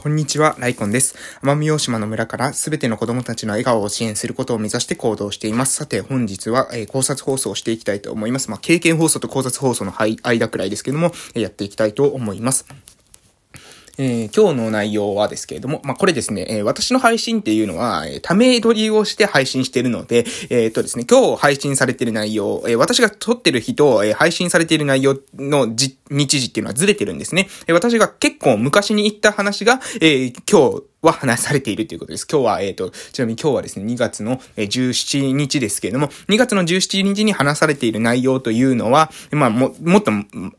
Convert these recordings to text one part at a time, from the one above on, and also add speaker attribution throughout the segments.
Speaker 1: こんにちは、ライコンです。奄美大島の村からすべての子供たちの笑顔を支援することを目指して行動しています。さて、本日は、えー、考察放送をしていきたいと思います。まあ、経験放送と考察放送の間くらいですけども、えー、やっていきたいと思います。えー、今日の内容はですけれども、まあ、これですね、えー、私の配信っていうのは、えー、ため撮りをして配信してるので、えっとですね、今日配信されてる内容、え私が撮ってる日と、え配信されてる内容の、日時っていうのはずれてるんですね。え私が結構昔に言った話が、え今日、は話されているということです。今日は、えっ、ー、と、ちなみに今日はですね、2月の17日ですけれども、2月の17日に話されている内容というのは、まあ、も、もっと、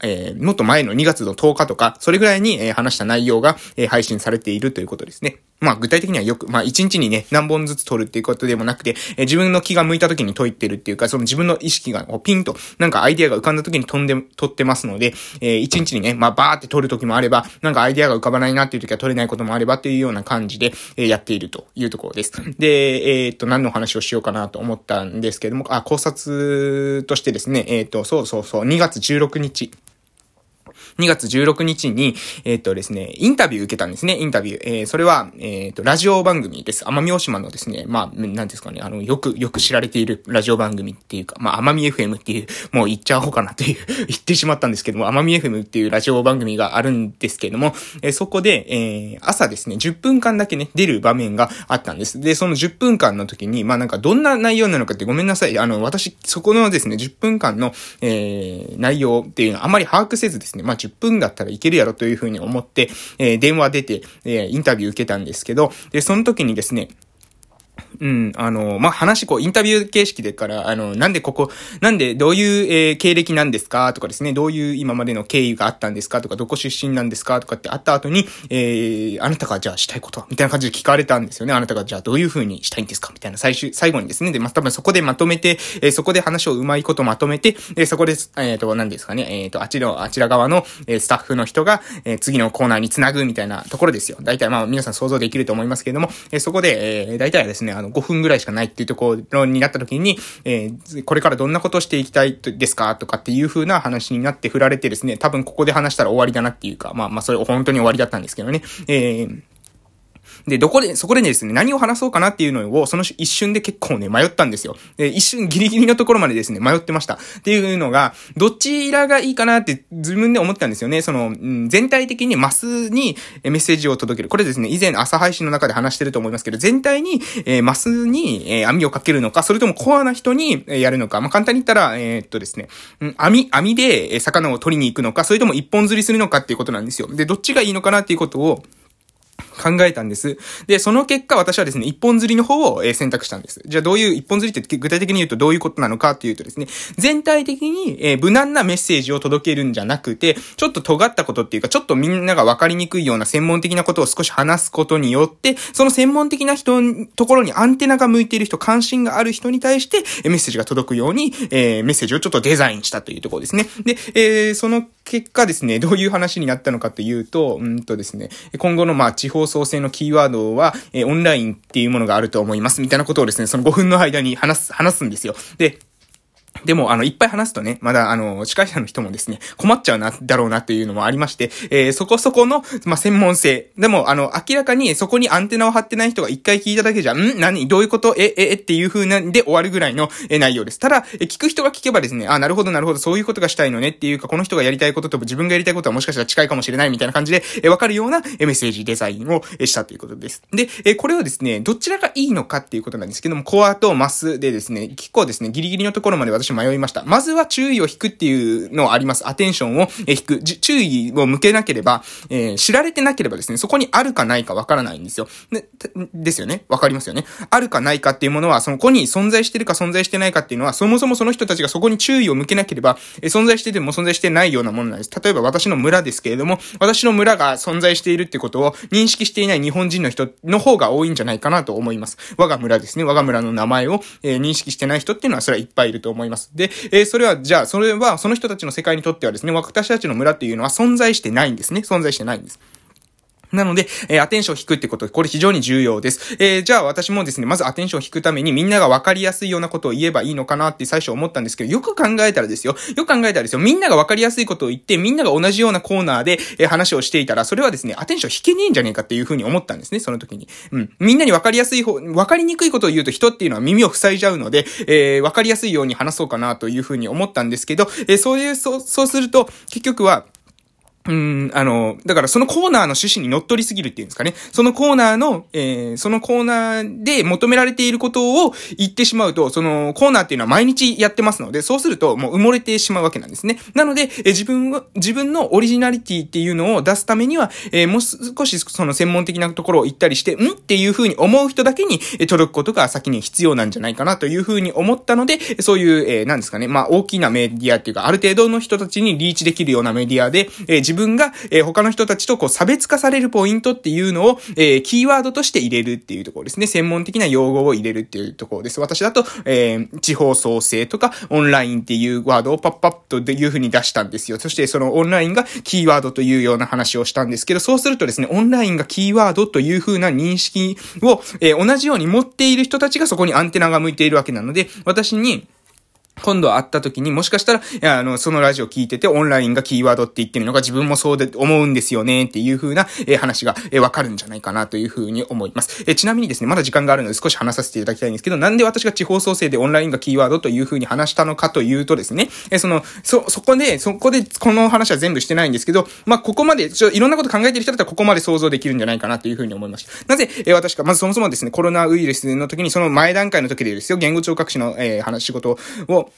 Speaker 1: えー、もっと前の2月の10日とか、それぐらいに、えー、話した内容が、えー、配信されているということですね。まあ具体的にはよく、まあ1日にね、何本ずつ撮るっていうことでもなくて、え、自分の気が向いた時に解いてるっていうか、その自分の意識がピンと、なんかアイデアが浮かんだ時に飛んで、撮ってますので、えー、1日にね、まあバーって撮る時もあれば、なんかアイデアが浮かばないなっていう時は撮れないこともあればっていうような感じで、えー、やっているというところです。で、えっ、と、何の話をしようかなと思ったんですけども、あ、考察としてですね、えっ、と、そうそうそう、2月16日。2月16日に、えっ、とですね、インタビュー受けたんですね、インタビュー。えー、それは、えっ、と、ラジオ番組です。奄美大島のですね、まあ、なんですかね、あの、よく、よく知られているラジオ番組っていうか、まあ、奄美 FM っていう、もう言っちゃおうかなという 言ってしまったんですけども、奄美 FM っていうラジオ番組があるんですけども、え、そこで、え、朝ですね、10分間だけね、出る場面があったんです。で、その10分間の時に、まあ、なんかどんな内容なのかってごめんなさい。あの、私、そこのですね、10分間の、えー、内容っていうのはあまり把握せずですね、まあ、10分だったらいけるやろというふうに思って、えー、電話出て、えー、インタビュー受けたんですけど、で、その時にですね、うん、あの、まあ、話、こう、インタビュー形式でから、あの、なんでここ、なんで、どういう、えー、経歴なんですか？とかですね、どういう今までの経緯があったんですか？とか、どこ出身なんですか？とかってあった後に、えー、あなたがじゃあしたいことは？みたいな感じで聞かれたんですよね。あなたがじゃあどういう風にしたいんですか？みたいな最終、最後にですね。で、まあ、多分そこでまとめて、えー、そこで話をうまいことまとめて、えー、そこで、えっ、ー、と、何ですかね、えっ、ー、と、あちら、あちら側の、えー、スタッフの人が、えー、次のコーナーにつなぐみたいなところですよ。大体、まあ、皆さん想像できると思いますけれども、えー、そこで、えー、大体はですね、あの、5分ぐらいしかないっていうところになった時に、えー、これからどんなことをしていきたいですかとかっていう風な話になって振られてですね、多分ここで話したら終わりだなっていうか、まあまあそれ本当に終わりだったんですけどね。えーで、どこで、そこでですね、何を話そうかなっていうのを、その一瞬で結構ね、迷ったんですよ。で、一瞬ギリギリのところまでですね、迷ってました。っていうのが、どちらがいいかなって自分で思ったんですよね。その、うん、全体的にマスにメッセージを届ける。これですね、以前朝配信の中で話してると思いますけど、全体に、えー、マスに、えー、網をかけるのか、それともコアな人に、えー、やるのか。まあ、簡単に言ったら、えー、っとですね、うん、網、網で、え魚を取りに行くのか、それとも一本釣りするのかっていうことなんですよ。で、どっちがいいのかなっていうことを、考えたんです。で、その結果私はですね、一本釣りの方を、え選択したんです。じゃあどういう一本釣りって具体的に言うとどういうことなのかっていうとですね、全体的に、え無難なメッセージを届けるんじゃなくて、ちょっと尖ったことっていうか、ちょっとみんなが分かりにくいような専門的なことを少し話すことによって、その専門的な人、ところにアンテナが向いている人、関心がある人に対して、メッセージが届くように、え、メッセージをちょっとデザインしたというところですね。で、えー、その結果ですね、どういう話になったのかというと、うんとですね、今後のまあ地方創生のキーワードは、えー、オンラインっていうものがあると思います、みたいなことをですね、その5分の間に話す、話すんですよ。で、でも、あの、いっぱい話すとね、まだ、あの、司会者の人もですね、困っちゃうな、だろうなっていうのもありまして、えー、そこそこの、まあ、専門性。でも、あの、明らかにそこにアンテナを張ってない人が一回聞いただけじゃ、ん？何？どういうこと？え、え、えっていう風なんで終わるぐらいの、え、内容です。ただ、え、聞く人が聞けばですね、あ、なるほど、なるほど、そういうことがしたいのねっていうか、この人がやりたいことと自分がやりたいことはもしかしたら近いかもしれないみたいな感じで、え、わかるような、え、メッセージデザインを、え、したということです。で、え、これはですね、どちらがいいのかっていうことなんですけども、コアとマスでですね、結構ですね、ギリギリのところまで私迷いました。まずは注意を引くっていうのはあります。アテンションを引く。注意を向けなければ、えー、知られてなければですね、そこにあるかないかわからないんですよ。で、ですよね。わかりますよね。あるかないかっていうものは、そこに存在してるか存在してないかっていうのは、そもそもその人たちがそこに注意を向けなければ、えー、存在してても存在してないようなものなんです。例えば私の村ですけれども、私の村が存在しているってことを認識していない日本人の人の方が多いんじゃないかなと思います。我が村ですね。我が村の名前を、えー、認識してない人っていうのはそれはいっぱいいると思います。で、えー、それは、じゃあ、それは、その人たちの世界にとってはですね、私たちの村っていうのは存在してないんですね。存在してないんです。なので、えー、アテンションを引くってこと、これ非常に重要です。えー、じゃあ私もですね、まずアテンションを引くためにみんなが分かりやすいようなことを言えばいいのかなって最初思ったんですけど、よく考えたらですよ、よく考えたらですよ、みんなが分かりやすいことを言って、みんなが同じようなコーナーで、えー、話をしていたら、それはですね、アテンション引けねえんじゃねえかっていうふうに思ったんですね、その時に。うん。みんなに分かりやすい方、分かりにくいことを言うと人っていうのは耳を塞いじゃうので、えー、分かりやすいように話そうかなというふうに思ったんですけど、えー、そういう、そう、そうすると、結局は、うん、あの、だからそのコーナーの趣旨に乗っ取りすぎるっていうんですかね。そのコーナーの、えー、そのコーナーで求められていることを言ってしまうと、そのコーナーっていうのは毎日やってますので、そうするともう埋もれてしまうわけなんですね。なので、えー、自分は、自分のオリジナリティっていうのを出すためには、えー、もう少しその専門的なところを言ったりして、ん？っていう風に思う人だけに、届くことが先に必要なんじゃないかなという風に思ったので、そういう、えー、なんですかね、まあ大きなメディアっていうか、ある程度の人たちにリーチできるようなメディアで、えー、自分分が、えー、他の人たちとこう差別化されるポイントっていうのを、えー、キーワードとして入れるっていうところですね。専門的な用語を入れるっていうところです。私だと、えー、地方創生とかオンラインっていうワードをパッパッという風に出したんですよ。そしてそのオンラインがキーワードというような話をしたんですけど、そうするとですね、オンラインがキーワードという風な認識を、えー、同じように持っている人たちがそこにアンテナが向いているわけなので、私に、今度会った時にもしかしたら、いや、あの、そのラジオ聞いててオンラインがキーワードって言ってるのが自分もそうで思うんですよねっていう風な、えー、話が、えー、わかるんじゃないかなという風に思います。えー、ちなみにですね、まだ時間があるので少し話させていただきたいんですけど、なんで私が地方創生でオンラインがキーワードという風に話したのかというとですね、え、その、そ、そこで、そこでこの話は全部してないんですけど、まあ、ここまで、ちょ、いろんなこと考えてる人だったらここまで想像できるんじゃないかなという風に思いました。なぜ、え、私か、まずそもそもですね、コロナウイルスの時にその前段階の時でですよ、言語聴覚士の、え、話、仕事を、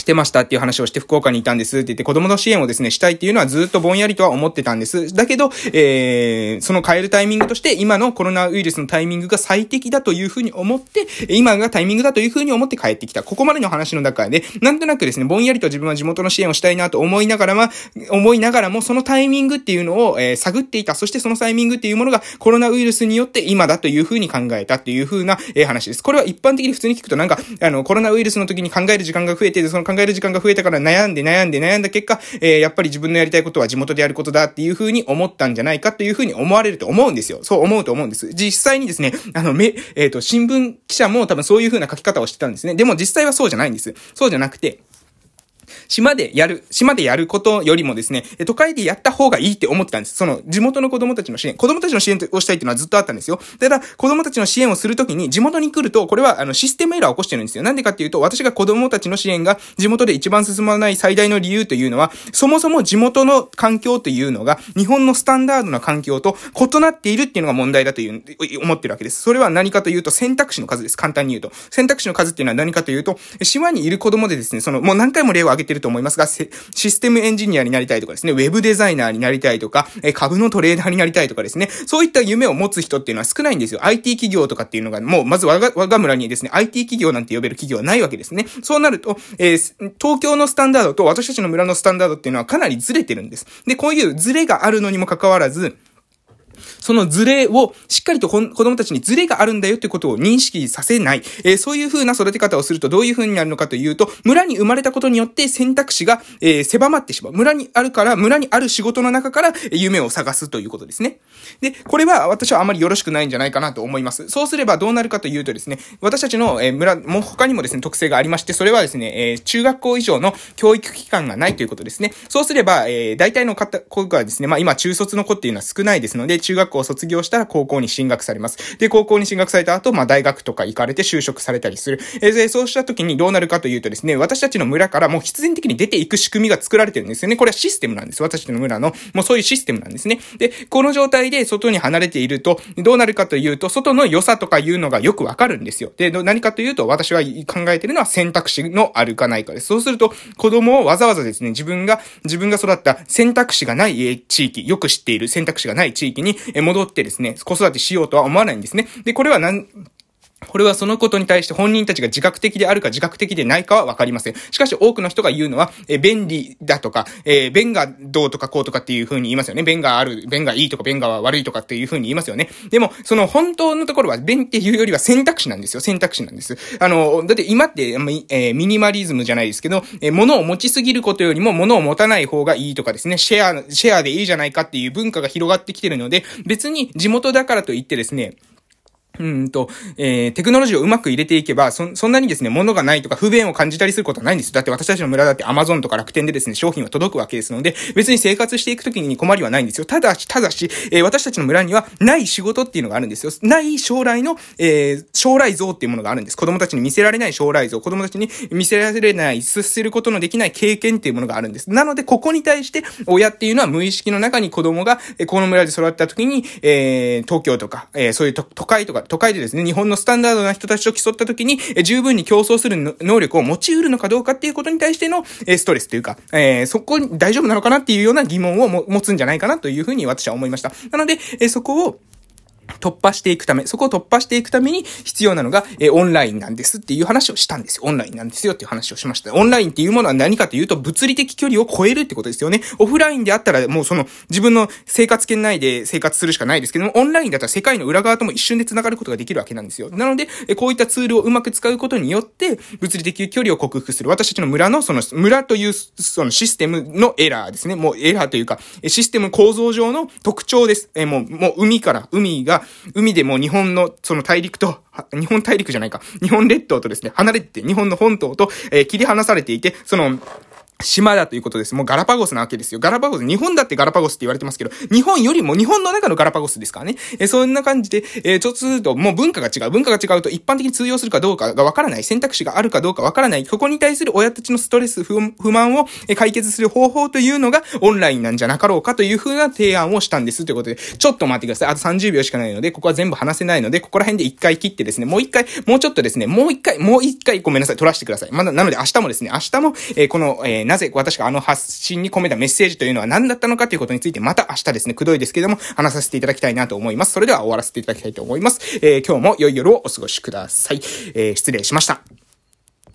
Speaker 1: してましたっていう話をして福岡にいたんですって言って子供の支援をですね、したいっていうのはずっとぼんやりとは思ってたんです。だけど、えー、その変えるタイミングとして今のコロナウイルスのタイミングが最適だというふうに思って、今がタイミングだというふうに思って帰ってきた。ここまでの話の中で、なんとなくですね、ぼんやりと自分は地元の支援をしたいなと思いながらは、思いながらもそのタイミングっていうのを、えー、探っていた。そしてそのタイミングっていうものがコロナウイルスによって今だというふうに考えたっていうふうな、えー、話です。これは一般的に普通に聞くとなんか、あの、コロナウイルスの時に考える時間が増えて、その考える時間が増えたから悩んで悩んで悩んだ結果、えー、やっぱり自分のやりたいことは地元でやることだっていうふうに思ったんじゃないかというふうに思われると思うんですよ。そう思うと思うんです。実際にですね、あの、め、えっ、ー、と、新聞記者も多分そういうふうな書き方をしてたんですね。でも実際はそうじゃないんです。そうじゃなくて、島でやる、島でやることよりもですね、都会でやった方がいいって思ってたんです。その、地元の子供たちの支援。子供たちの支援をしたいっていうのはずっとあったんですよ。ただ、子供たちの支援をするときに、地元に来ると、これは、あの、システムエラーを起こしてるんですよ。なんでかっていうと、私が子供たちの支援が地元で一番進まない最大の理由というのは、そもそも地元の環境というのが、日本のスタンダードな環境と異なっているっていうのが問題だという、思ってるわけです。それは何かというと、選択肢の数です。簡単に言うと。選択肢の数っていうのは何かというと、島にいる子供でですね、その、もう何回も例を挙げてると思いますが、システムエンジニアになりたいとかですね、ウェブデザイナーになりたいとか、え株のトレーダーになりたいとかですね、そういった夢を持つ人っていうのは少ないんですよ。IT 企業とかっていうのが、もう、まず我が、我が村にですね、IT 企業なんて呼べる企業はないわけですね。そうなると、えー、東京のスタンダードと私たちの村のスタンダードっていうのはかなりずれてるんです。で、こういうずれがあるのにもかかわらず、そのズレを、しっかりと子供たちにズレがあるんだよってことを認識させない。えー、そういう風な育て方をするとどういう風になるのかというと、村に生まれたことによって選択肢が、えー、狭まってしまう。村にあるから、村にある仕事の中から夢を探すということですね。で、これは私はあまりよろしくないんじゃないかなと思います。そうすればどうなるかというとですね、私たちの、え村も他にもですね、特性がありまして、それはですね、え、中学校以上の教育機関がないということですね。そうすれば、え、大体の方、子がですね、まあ今中卒の子っていうのは少ないですので、中学校を卒業したら高校に進学されます。で、高校に進学された後、まあ大学とか行かれて就職されたりする。えー、そうした時にどうなるかというとですね、私たちの村からもう必然的に出ていく仕組みが作られてるんですよね。これはシステムなんです。私たちの村の、もうそういうシステムなんですね。で、この状態で外に離れていると、どうなるかというと、外の良さとかいうのがよくわかるんですよ。で、何かというと、私は考えてるのは選択肢のあるかないかです。そうすると、子供をわざわざですね、自分が、自分が育った選択肢がない地域、よく知っている選択肢がない地域に戻ってですね、子育てしようとは思わないんですね。で、これはなん、これはそのことに対して本人たちが自覚的であるか自覚的でないかはわかりません。しかし多くの人が言うのは、え便利だとか、え、便がどうとかこうとかっていう風に言いますよね。便がある、便がいいとか便が悪いとかっていう風に言いますよね。でも、その本当のところは便っていうよりは選択肢なんですよ。選択肢なんです。あの、だって今って、え、ミニマリズムじゃないですけど、え、物を持ちすぎることよりも物を持たない方がいいとかですね、シェア、シェアでいいじゃないかっていう文化が広がってきてるので、別に地元だからといってですね、うんと、えー、テクノロジーをうまく入れていけば、そ、そんなにですね、物がないとか不便を感じたりすることはないんです。だって私たちの村だって Amazon とか楽天でですね、商品は届くわけですので、別に生活していくときに困りはないんですよ。ただし、ただし、えー、私たちの村にはない仕事っていうのがあるんですよ。ない将来の、えー、将来像っていうものがあるんです。子供たちに見せられない将来像、子供たちに見せられない、進せることのできない経験っていうものがあるんです。なので、ここに対して、親っていうのは無意識の中に子供が、え、この村で育った時に、えー、東京とか、えー、そういう都会とか、都会でですね、日本のスタンダードな人たちと競った時に、え十分に競争する能力を持ち得るのかどうかっていうことに対しての、えストレスというか、えー、そこに大丈夫なのかなっていうような疑問を持つんじゃないかなというふうに私は思いました。なので、えそこを、突破していくため、そこを突破していくために必要なのが、えオンラインなんですっていう話をしたんですよ。オンラインなんですよっていう話をしました。オンラインっていうものは何かというと、物理的距離を超えるってことですよね。オフラインであったら、もうその、自分の生活圏内で生活するしかないですけども、オンラインだったら世界の裏側とも一瞬で繋がることができるわけなんですよ。なので、えこういったツールをうまく使うことによって、物理的距離を克服する。私たちの村の、その、村という、そのシステムのエラーですね。もうエラーというか、システム構造上の特徴です。えもう、もう海から、海が、海でも日本のその大陸と、日本大陸じゃないか、日本列島とですね、離れて、日本の本島と、えー、切り離されていて、その、島だということです。もうガラパゴスなわけですよ。ガラパゴス。日本だってガラパゴスって言われてますけど、日本よりも日本の中のガラパゴスですからね。えそんな感じで、えー、ちょっとすると、もう文化が違う。文化が違うと一般的に通用するかどうかがわからない。選択肢があるかどうかわからない。ここに対する親たちのストレス、不満を解決する方法というのがオンラインなんじゃなかろうかというふうな提案をしたんです。ということで、ちょっと待ってください。あと30秒しかないので、ここは全部話せないので、ここら辺で一回切ってですね、もう一回、もうちょっとですね、もう一回、もう一回ごめんなさい、取らせてください。まだ、なので明日もですね、明日も、えー、この、えー、なぜ私があの発信に込めたメッセージというのは何だったのかということについてまた明日ですね、くどいですけれども、話させていただきたいなと思います。それでは終わらせていただきたいと思います。えー、今日も良い夜をお過ごしください。えー、失礼しました。